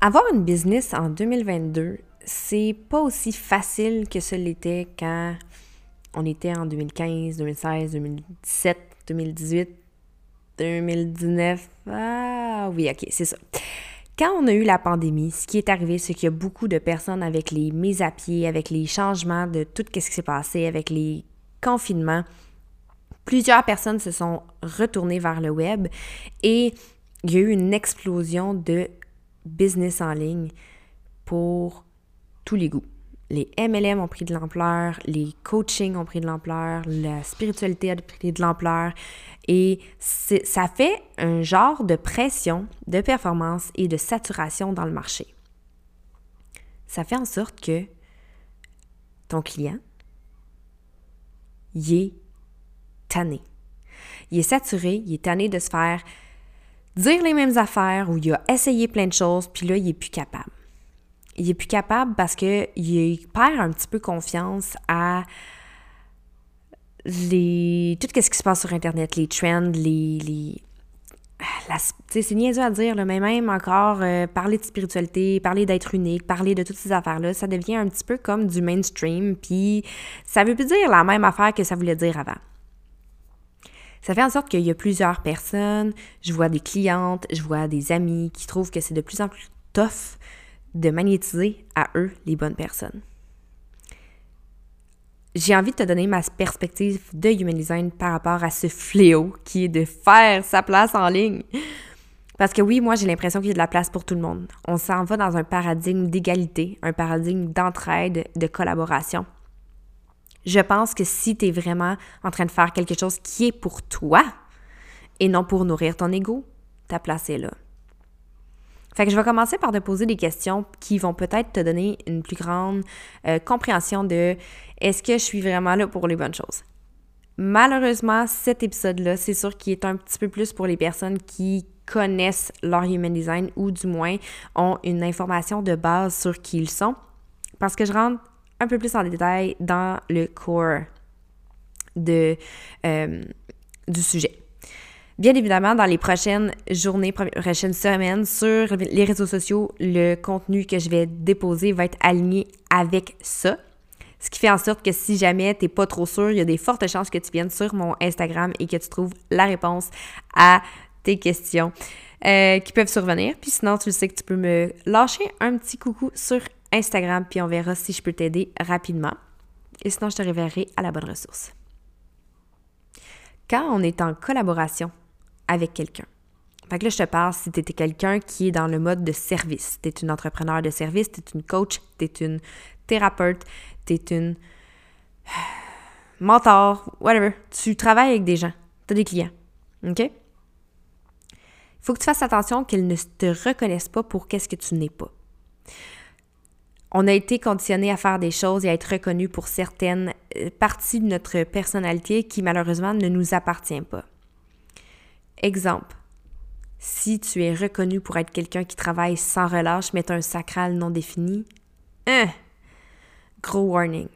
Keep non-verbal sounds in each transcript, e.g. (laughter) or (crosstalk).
Avoir une business en 2022, c'est pas aussi facile que ce l'était quand on était en 2015, 2016, 2017, 2018, 2019. Ah oui, ok, c'est ça. Quand on a eu la pandémie, ce qui est arrivé, c'est qu'il y a beaucoup de personnes avec les mises à pied, avec les changements de tout ce qui s'est passé, avec les confinements. Plusieurs personnes se sont retournées vers le web et il y a eu une explosion de business en ligne pour tous les goûts. Les MLM ont pris de l'ampleur, les coachings ont pris de l'ampleur, la spiritualité a pris de l'ampleur et ça fait un genre de pression, de performance et de saturation dans le marché. Ça fait en sorte que ton client, il est tanné. Il est saturé, il est tanné de se faire dire les mêmes affaires ou il a essayé plein de choses, puis là, il est plus capable. Il est plus capable parce qu'il perd un petit peu confiance à les tout ce qui se passe sur Internet, les trends, les... les c'est niaiseux à dire, mais même encore euh, parler de spiritualité, parler d'être unique, parler de toutes ces affaires-là, ça devient un petit peu comme du mainstream, puis ça veut plus dire la même affaire que ça voulait dire avant. Ça fait en sorte qu'il y a plusieurs personnes, je vois des clientes, je vois des amis qui trouvent que c'est de plus en plus tough de magnétiser à eux les bonnes personnes. J'ai envie de te donner ma perspective de Human Design par rapport à ce fléau qui est de faire sa place en ligne. Parce que oui, moi j'ai l'impression qu'il y a de la place pour tout le monde. On s'en va dans un paradigme d'égalité, un paradigme d'entraide, de collaboration. Je pense que si tu es vraiment en train de faire quelque chose qui est pour toi et non pour nourrir ton ego, ta place est là. Fait que je vais commencer par te poser des questions qui vont peut-être te donner une plus grande euh, compréhension de est-ce que je suis vraiment là pour les bonnes choses. Malheureusement, cet épisode-là, c'est sûr qu'il est un petit peu plus pour les personnes qui connaissent leur human design ou du moins ont une information de base sur qui ils sont. Parce que je rentre un peu plus en détail dans le core de, euh, du sujet. Bien évidemment, dans les prochaines journées, prochaines semaines, sur les réseaux sociaux, le contenu que je vais déposer va être aligné avec ça. Ce qui fait en sorte que si jamais tu n'es pas trop sûr, il y a des fortes chances que tu viennes sur mon Instagram et que tu trouves la réponse à tes questions euh, qui peuvent survenir. Puis sinon, tu sais que tu peux me lâcher un petit coucou sur Instagram, puis on verra si je peux t'aider rapidement. Et sinon, je te révélerai à la bonne ressource. Quand on est en collaboration avec quelqu'un, fait que là, je te parle si tu étais quelqu'un qui est dans le mode de service. Tu es une entrepreneur de service, tu es une coach, tu es une thérapeute, tu es une (sighs) mentor, whatever. Tu travailles avec des gens, tu as des clients. OK? Il faut que tu fasses attention qu'ils ne te reconnaissent pas pour qu'est-ce que tu n'es pas. On a été conditionné à faire des choses et à être reconnu pour certaines euh, parties de notre personnalité qui malheureusement ne nous appartient pas. Exemple, si tu es reconnu pour être quelqu'un qui travaille sans relâche mais un sacral non défini, hein, gros warning.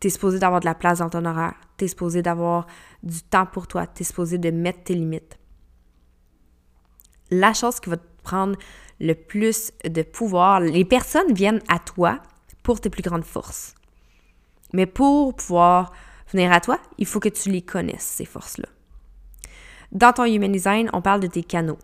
Tu es supposé d'avoir de la place dans ton horaire, tu es supposé d'avoir du temps pour toi, tu es supposé de mettre tes limites. La chose qui va te prendre le plus de pouvoir. Les personnes viennent à toi pour tes plus grandes forces. Mais pour pouvoir venir à toi, il faut que tu les connaisses, ces forces-là. Dans ton Human Design, on parle de tes canaux.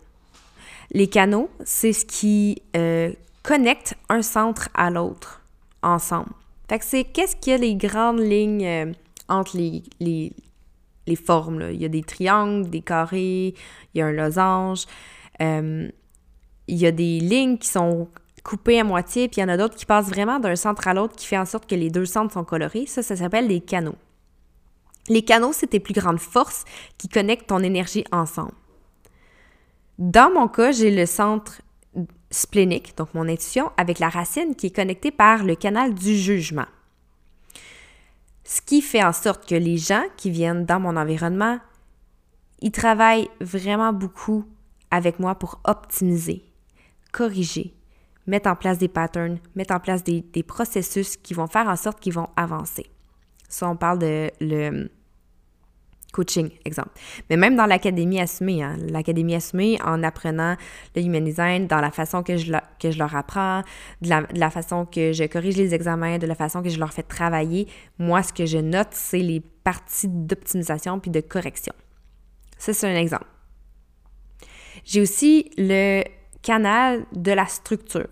Les canaux, c'est ce qui euh, connecte un centre à l'autre ensemble. Fait que c'est qu'est-ce qu'il y a les grandes lignes euh, entre les, formes. Il y a des triangles, des carrés, il y a un losange. Euh, il y a des lignes qui sont coupées à moitié, puis il y en a d'autres qui passent vraiment d'un centre à l'autre qui fait en sorte que les deux centres sont colorés. Ça, ça s'appelle les canaux. Les canaux, c'est tes plus grandes forces qui connectent ton énergie ensemble. Dans mon cas, j'ai le centre splénique, donc mon intuition, avec la racine qui est connectée par le canal du jugement. Ce qui fait en sorte que les gens qui viennent dans mon environnement, ils travaillent vraiment beaucoup avec moi pour optimiser, corriger, mettre en place des patterns, mettre en place des, processus qui vont faire en sorte qu'ils vont avancer. Ça, on parle de le coaching, exemple. Mais même dans l'académie assumée, hein, l'académie assumée, en apprenant le human design, dans la façon que je, que je leur apprends, de la, façon que je corrige les examens, de la façon que je leur fais travailler, moi, ce que je note, c'est les parties d'optimisation puis de correction. Ça, c'est un exemple. J'ai aussi le canal de la structure.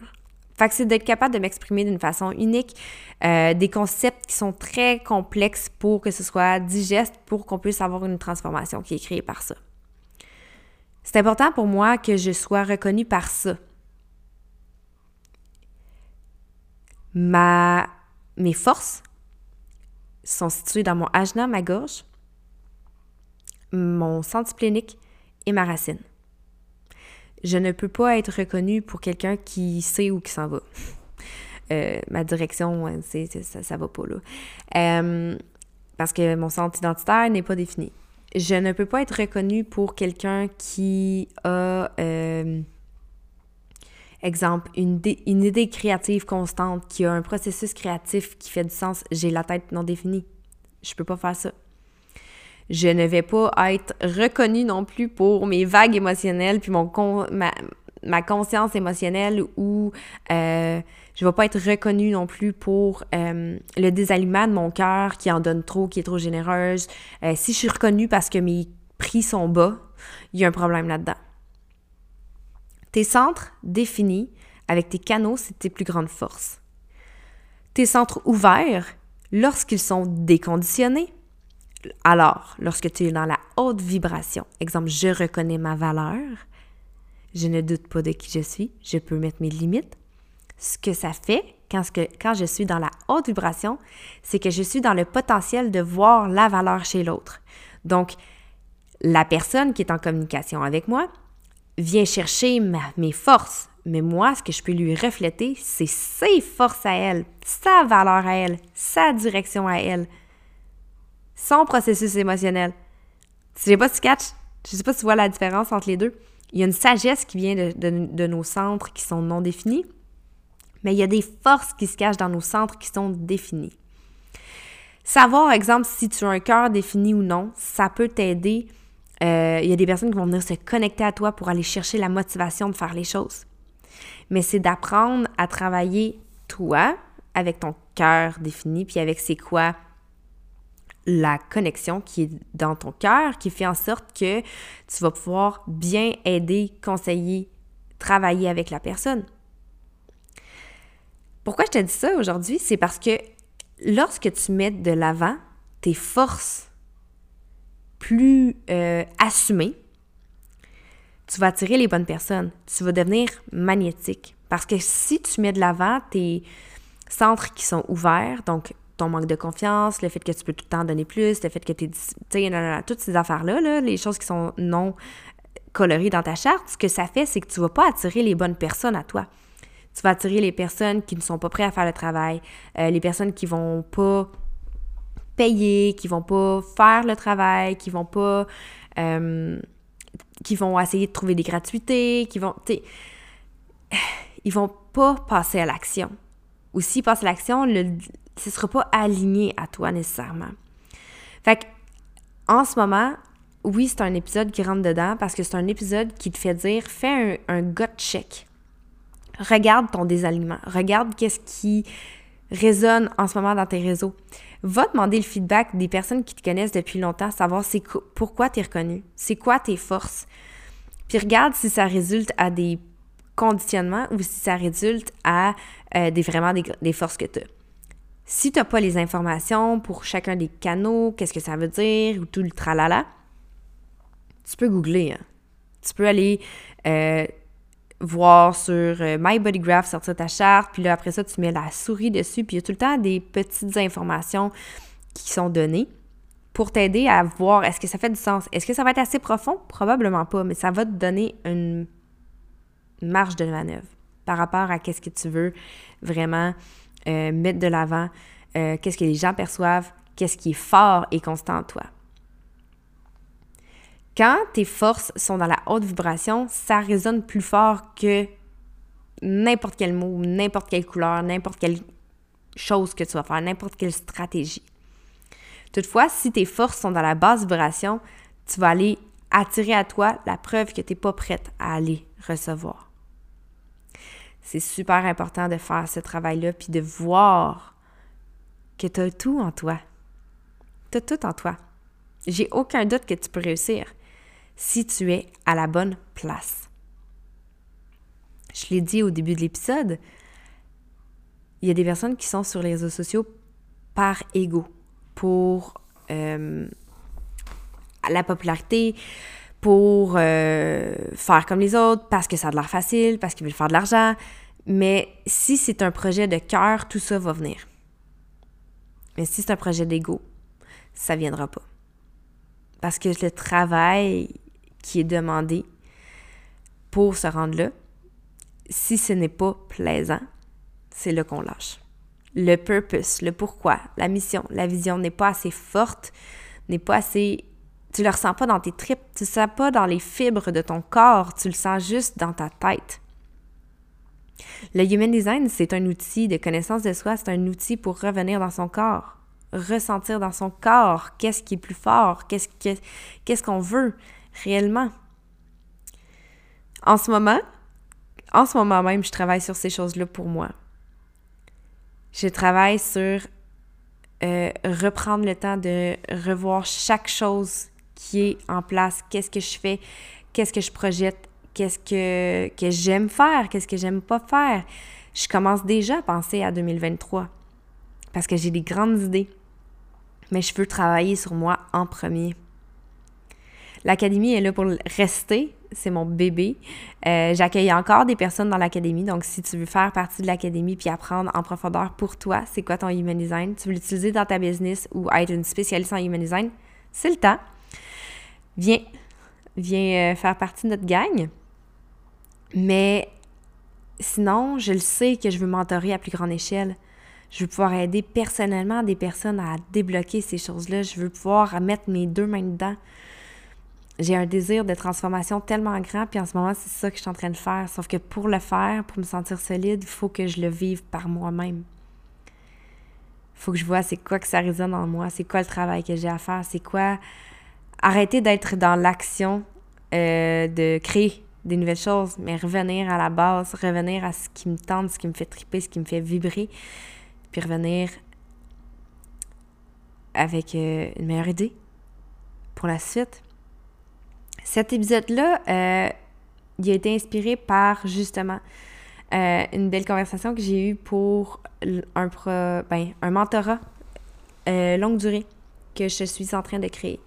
Fait que c'est d'être capable de m'exprimer d'une façon unique, euh, des concepts qui sont très complexes pour que ce soit digeste, pour qu'on puisse avoir une transformation qui est créée par ça. C'est important pour moi que je sois reconnue par ça. Ma, mes forces sont situées dans mon ajna, ma gorge, mon centre splénique et ma racine je ne peux pas être reconnue pour quelqu'un qui sait où qui s'en va. Euh, ma direction, ça, ça va pas là. Euh, parce que mon centre identitaire n'est pas défini. Je ne peux pas être reconnue pour quelqu'un qui a, euh, exemple, une, une idée créative constante, qui a un processus créatif qui fait du sens. J'ai la tête non définie. Je peux pas faire ça je ne vais pas être reconnue non plus pour mes vagues émotionnelles, puis mon ma, conscience émotionnelle ou euh, je ne vais pas être reconnue non plus pour euh, le désalignement de mon cœur qui en donne trop, qui est trop généreuse. Euh, si je suis reconnue parce que mes prix sont bas, il y a un problème là-dedans. Tes centres définis avec tes canaux, c'est tes plus grandes forces. Tes centres ouverts, lorsqu'ils sont déconditionnés, alors, lorsque tu es dans la haute vibration, exemple, je reconnais ma valeur, je ne doute pas de qui je suis, je peux mettre mes limites. Ce que ça fait quand, je suis dans la haute vibration, c'est que je suis dans le potentiel de voir la valeur chez l'autre. Donc, la personne qui est en communication avec moi vient chercher mes forces, mais moi, ce que je peux lui refléter, c'est ses forces à elle, sa valeur à elle, sa direction à elle, son processus émotionnel. Je sais pas si tu catches, je sais pas si tu vois la différence entre les deux. Il y a une sagesse qui vient de, nos centres qui sont non définis, mais il y a des forces qui se cachent dans nos centres qui sont définies. Savoir, exemple, si tu as un cœur défini ou non, ça peut t'aider. Euh, il y a des personnes qui vont venir se connecter à toi pour aller chercher la motivation de faire les choses. Mais c'est d'apprendre à travailler toi avec ton cœur défini, puis avec c'est quoi la connexion qui est dans ton cœur, qui fait en sorte que tu vas pouvoir bien aider, conseiller, travailler avec la personne. Pourquoi je te dis ça aujourd'hui? C'est parce que lorsque tu mets de l'avant tes forces plus euh, assumées, tu vas attirer les bonnes personnes. Tu vas devenir magnétique. Parce que si tu mets de l'avant tes centres qui sont ouverts, donc ton manque de confiance, le fait que tu peux tout le temps donner plus, le fait que tu es... Tu sais, toutes ces affaires-là, les choses qui sont non colorées dans ta charte, ce que ça fait, c'est que tu vas pas attirer les bonnes personnes à toi. Tu vas attirer les personnes qui ne sont pas prêtes à faire le travail, euh, les personnes qui vont pas payer, qui vont pas faire le travail, qui vont pas... Qui vont essayer de trouver des gratuités, qui vont... Tu (sighs) ils vont pas passer à l'action. Ou s'ils passent à l'action, le, ce ne sera pas aligné à toi nécessairement. Fait en ce moment, oui, c'est un épisode qui rentre dedans parce que c'est un épisode qui te fait dire fais un, gut check. Regarde ton désalignement. Regarde qu'est-ce qui résonne en ce moment dans tes réseaux. Va demander le feedback des personnes qui te connaissent depuis longtemps, savoir pourquoi tu es reconnu, c'est quoi tes forces. Puis regarde si ça résulte à des conditionnements ou si ça résulte à euh, des, vraiment des, forces que tu as. Si tu n'as pas les informations pour chacun des canaux, qu'est-ce que ça veut dire ou tout le tralala, tu peux googler. Hein. Tu peux aller euh, voir sur euh, My Graph, sortir ta charte, puis là, après ça, tu mets la souris dessus, puis il y a tout le temps des petites informations qui sont données pour t'aider à voir est-ce que ça fait du sens? Est-ce que ça va être assez profond? Probablement pas, mais ça va te donner une marge de manœuvre par rapport à qu'est-ce que tu veux vraiment euh, mettre de l'avant, euh, qu'est-ce que les gens perçoivent, qu'est-ce qui est fort et constant en toi. Quand tes forces sont dans la haute vibration, ça résonne plus fort que n'importe quel mot, n'importe quelle couleur, n'importe quelle chose que tu vas faire, n'importe quelle stratégie. Toutefois, si tes forces sont dans la basse vibration, tu vas aller attirer à toi la preuve que tu n'es pas prête à aller recevoir. C'est super important de faire ce travail-là, puis de voir que tu as tout en toi. Tu as tout en toi. J'ai aucun doute que tu peux réussir si tu es à la bonne place. Je l'ai dit au début de l'épisode, il y a des personnes qui sont sur les réseaux sociaux par ego, pour euh, la popularité, pour euh, faire comme les autres, parce que ça a de l'air facile, parce qu'ils veulent faire de l'argent. Mais si c'est un projet de cœur, tout ça va venir. Mais si c'est un projet d'ego, ça viendra pas. Parce que le travail qui est demandé pour se rendre là, si ce n'est pas plaisant, c'est là qu'on lâche. Le purpose, le pourquoi, la mission, la vision n'est pas assez forte, n'est pas assez... Tu le ressens pas dans tes tripes, tu le sens pas dans les fibres de ton corps, tu le sens juste dans ta tête. Le Human Design, c'est un outil de connaissance de soi, c'est un outil pour revenir dans son corps, ressentir dans son corps qu'est-ce qui est plus fort, qu'est-ce qu'on veut, réellement. En ce moment, en ce moment même, je travaille sur ces choses-là pour moi. Je travaille sur euh, reprendre le temps de revoir chaque chose qui est en place, qu'est-ce que je fais, qu'est-ce que je projette, qu'est-ce que, que j'aime faire, qu'est-ce que j'aime pas faire. Je commence déjà à penser à 2023 parce que j'ai des grandes idées, mais je veux travailler sur moi en premier. L'académie est là pour rester. C'est mon bébé. Euh, j'accueille encore des personnes dans l'académie. Donc, si tu veux faire partie de l'académie puis apprendre en profondeur pour toi, c'est quoi ton human design, tu veux l'utiliser dans ta business ou être une spécialiste en human design, c'est le temps. Viens, viens euh, faire partie de notre gang. Mais sinon, je le sais que je veux mentorer à plus grande échelle. Je veux pouvoir aider personnellement des personnes à débloquer ces choses-là. Je veux pouvoir mettre mes deux mains dedans j'ai un désir de transformation tellement grand, puis en ce moment, c'est ça que je suis en train de faire. Sauf que pour le faire, pour me sentir solide, il faut que je le vive par moi-même. Il faut que je vois c'est quoi que ça résonne en moi, c'est quoi le travail que j'ai à faire, c'est quoi arrêter d'être dans l'action euh, de créer des nouvelles choses, mais revenir à la base, revenir à ce qui me tente, ce qui me fait triper, ce qui me fait vibrer, puis revenir avec euh, une meilleure idée pour la suite. Cet épisode-là, euh, il a été inspiré par justement une belle conversation que j'ai eue pour un, ben, un mentorat longue durée que je suis en train de créer.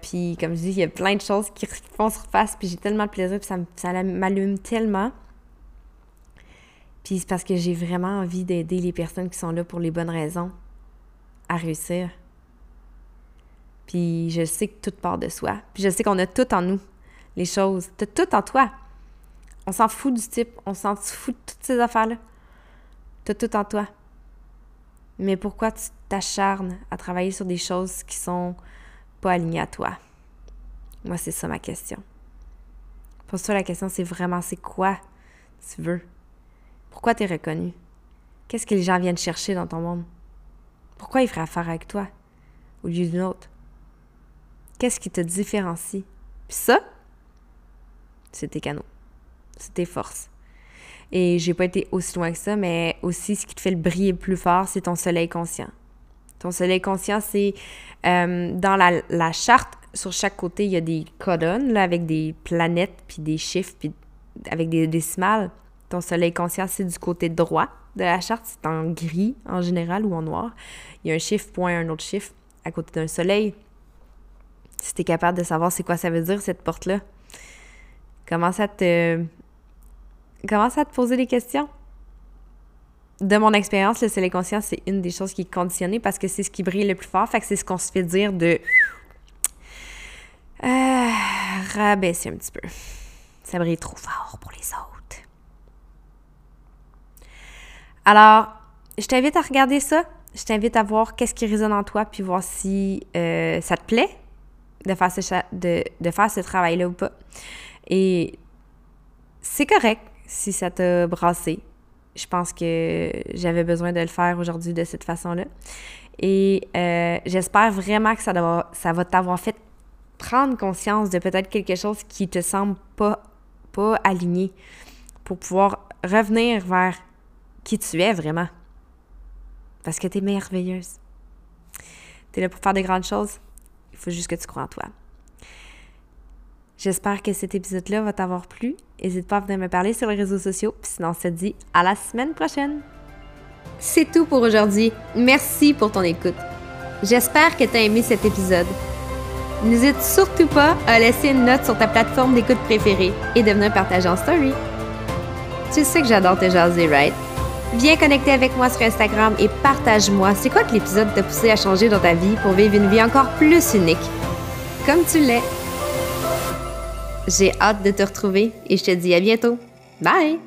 Puis, comme je dis, il y a plein de choses qui font surface, puis j'ai tellement de plaisir, puis ça, ça m'allume tellement. Puis c'est parce que j'ai vraiment envie d'aider les personnes qui sont là pour les bonnes raisons à réussir. Puis je sais que tout part de soi. Puis je sais qu'on a tout en nous, les choses. T'as tout en toi. On s'en fout du type, on s'en fout de toutes ces affaires-là. T'as tout en toi. Mais pourquoi tu t'acharnes à travailler sur des choses qui sont pas à toi? Moi, c'est ça ma question. Pose-toi la question, c'est vraiment c'est quoi tu veux? Pourquoi tu es reconnu? Qu'est-ce que les gens viennent chercher dans ton monde? Pourquoi ils feraient affaire avec toi au lieu d'une autre? Qu'est-ce qui te différencie? Puis ça, c'est tes canaux, c'est tes forces. Et j'ai pas été aussi loin que ça, mais aussi ce qui te fait le briller plus fort, c'est ton soleil conscient. Ton soleil conscient, c'est euh, dans la, charte, sur chaque côté, il y a des colonnes avec des planètes, puis des chiffres, puis avec des décimales. Ton soleil conscient, c'est du côté droit de la charte, c'est en gris en général ou en noir. Il y a un chiffre point, un autre chiffre à côté d'un soleil. Si tu es capable de savoir c'est quoi ça veut dire, cette porte-là, commence à te. Commence à te poser des questions. De mon expérience, le soleil conscient, c'est une des choses qui est conditionnée parce que c'est ce qui brille le plus fort. Fait que c'est ce qu'on se fait dire de. Euh, rabaisser un petit peu. Ça brille trop fort pour les autres. Alors, je t'invite à regarder ça. Je t'invite à voir qu'est-ce qui résonne en toi, puis voir si euh, ça te plaît de faire ce, de, de faire ce travail-là ou pas. Et c'est correct si ça t'a brassé. Je pense que j'avais besoin de le faire aujourd'hui de cette façon-là. Et euh, j'espère vraiment que ça, va t'avoir fait prendre conscience de peut-être quelque chose qui te semble pas, pas aligné pour pouvoir revenir vers qui tu es vraiment. Parce que tu es merveilleuse. Tu es là pour faire de grandes choses. Il faut juste que tu crois en toi. J'espère que cet épisode-là va t'avoir plu. N'hésite pas à venir me parler sur les réseaux sociaux. Puis sinon, on se dit à la semaine prochaine. C'est tout pour aujourd'hui. Merci pour ton écoute. J'espère que tu as aimé cet épisode. N'hésite surtout pas à laisser une note sur ta plateforme d'écoute préférée et de venir partager en story. Tu sais que j'adore te jaser, right? Viens connecter avec moi sur Instagram et partage-moi c'est quoi que l'épisode t'a poussé à changer dans ta vie pour vivre une vie encore plus unique. Comme tu l'es. J'ai hâte de te retrouver et je te dis à bientôt. Bye!